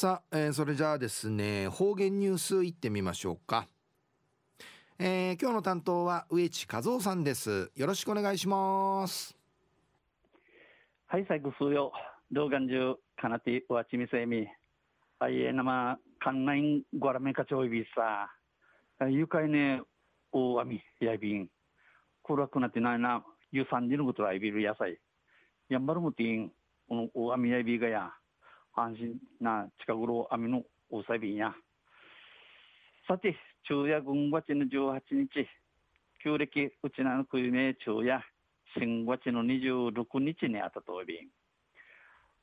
さあ、えー、それじゃあですね方言ニュースいってみましょうか、えー、今日の担当は植地和夫さんです。よろしくお願いします。はい最後数よ動画中かなてわちみせみ。はいえなまかんないごらめかちょいびさ。愉快ね大網やびん。暗くなってないなゆさんじのことはいびる野菜。やんばるむてんこの大網やびがや。安心な近頃網の大さびや。さて、昼夜軍月の18日、旧暦うちなの国名昼夜、新月の26日にあたとび。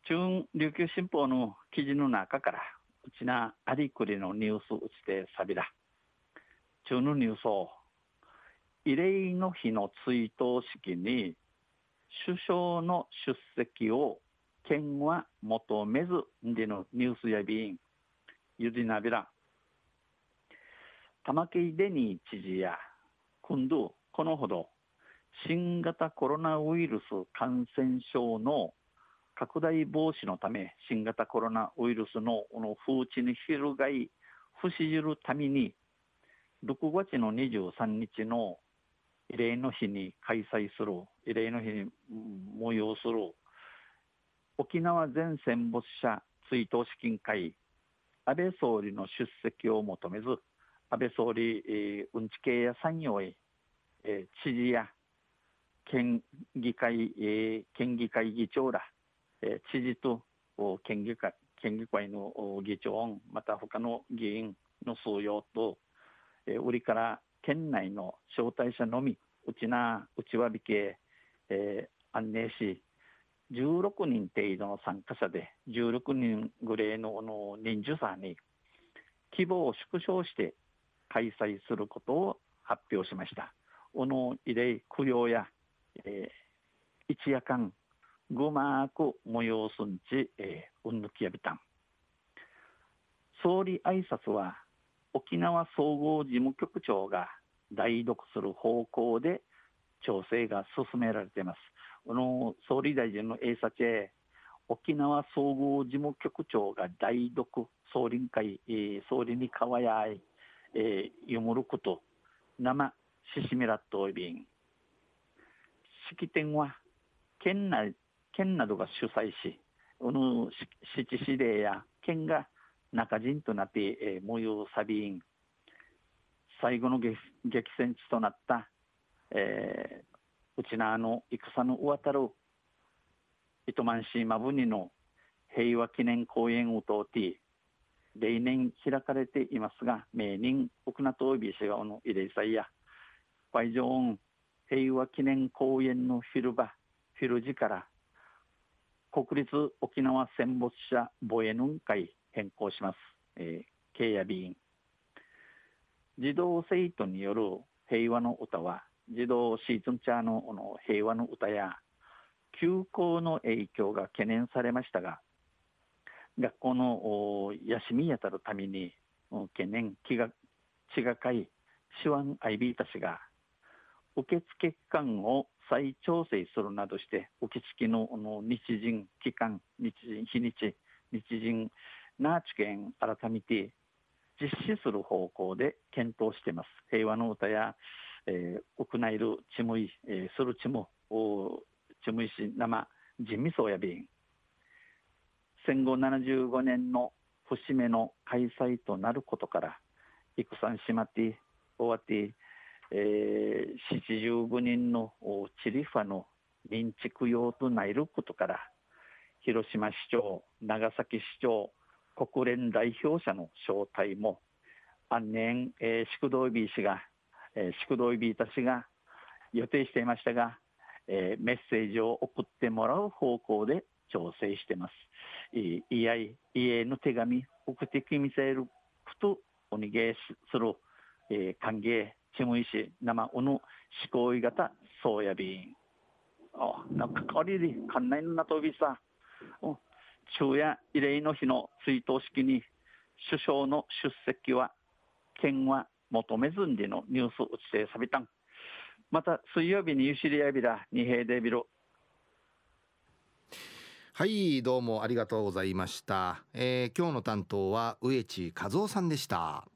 中琉球新報の記事の中から、うちなありくりのニュースうちてさびら。中のニュースを、慰霊の日の追悼式に、首相の出席を県は求めずでのニュースやびん、ゆりなびら。玉木デニー知事や、今度、このほど、新型コロナウイルス感染症の拡大防止のため、新型コロナウイルスのの風知に広がい、不死じるために、6月の23日の慰霊の日に開催する、慰霊の日に催する沖縄全戦没者追悼資金会安倍総理の出席を求めず安倍総理、えー、うんち系や産業へ、えー、知事や県議会、えー、県議会議長ら、えー、知事と県議会県議会の議長また他の議員の数用と、えー、売りから県内の招待者のみうちな内輪引け、えー、安寧し16人程度の参加者で16人ぐらいのの人数差に規模を縮小して開催することを発表しました。この慰霊供養や、えー、一夜間ぐまく催すんち、えー、うんぬきやびたん。総理挨拶は沖縄総合事務局長が代読する方向で調整が進められています。この総理大臣の英察へ沖縄総合事務局長が代読総理会、えー、総理にかわやい、えー、読むること生ししみらっといびん式典は県内県などが主催しこの七指令や県が中陣となって、えー、模様サビン最後の激戦地となった、えー、うちなあの戦のうわたる糸満市マブニの平和記念公園を通って例年開かれていますが名人奥名東美市側の慰霊祭や会場平和記念公園の広場広時から国立沖縄戦没者防衛運会変更します、えー、経や備員児童生徒による平和の歌は児童シーズンチャーのの平和の歌や休校の影響が懸念されましたが学校の休みやたるために懸念気が血がかい手腕アイビーたちが受付期間を再調整するなどして受付のの日陣期間日陣日にち日陣な知見改めて実施する方向で検討しています。平和の歌やえー、屋内るちむい、えー、するちむ、ちむいし生、人味そうやびん。戦後75年の節目の開催となることから、戦しまって、終わって、えー、75人のチリファの認知供養となることから、広島市長、長崎市長、国連代表者の招待も、安年、えー、宿道美氏がえー、宿道ビーたちが予定していましたが、えー、メッセージを送ってもらう方向で調整しています。いいあい、家の手紙、送ってきみせることおにげする、えー、歓迎、ちむいし、生おぬ、思考い型、そうやびん。あ、なんかかわりで、かんないのなとびさ。お昼夜慰霊の日の追悼式に首相の出席は県は求めずんでのニュース打ちてさびたん。また水曜日にゆしりやびら二平でびろ。はいどうもありがとうございました、えー、今日の担当は植地和夫さんでした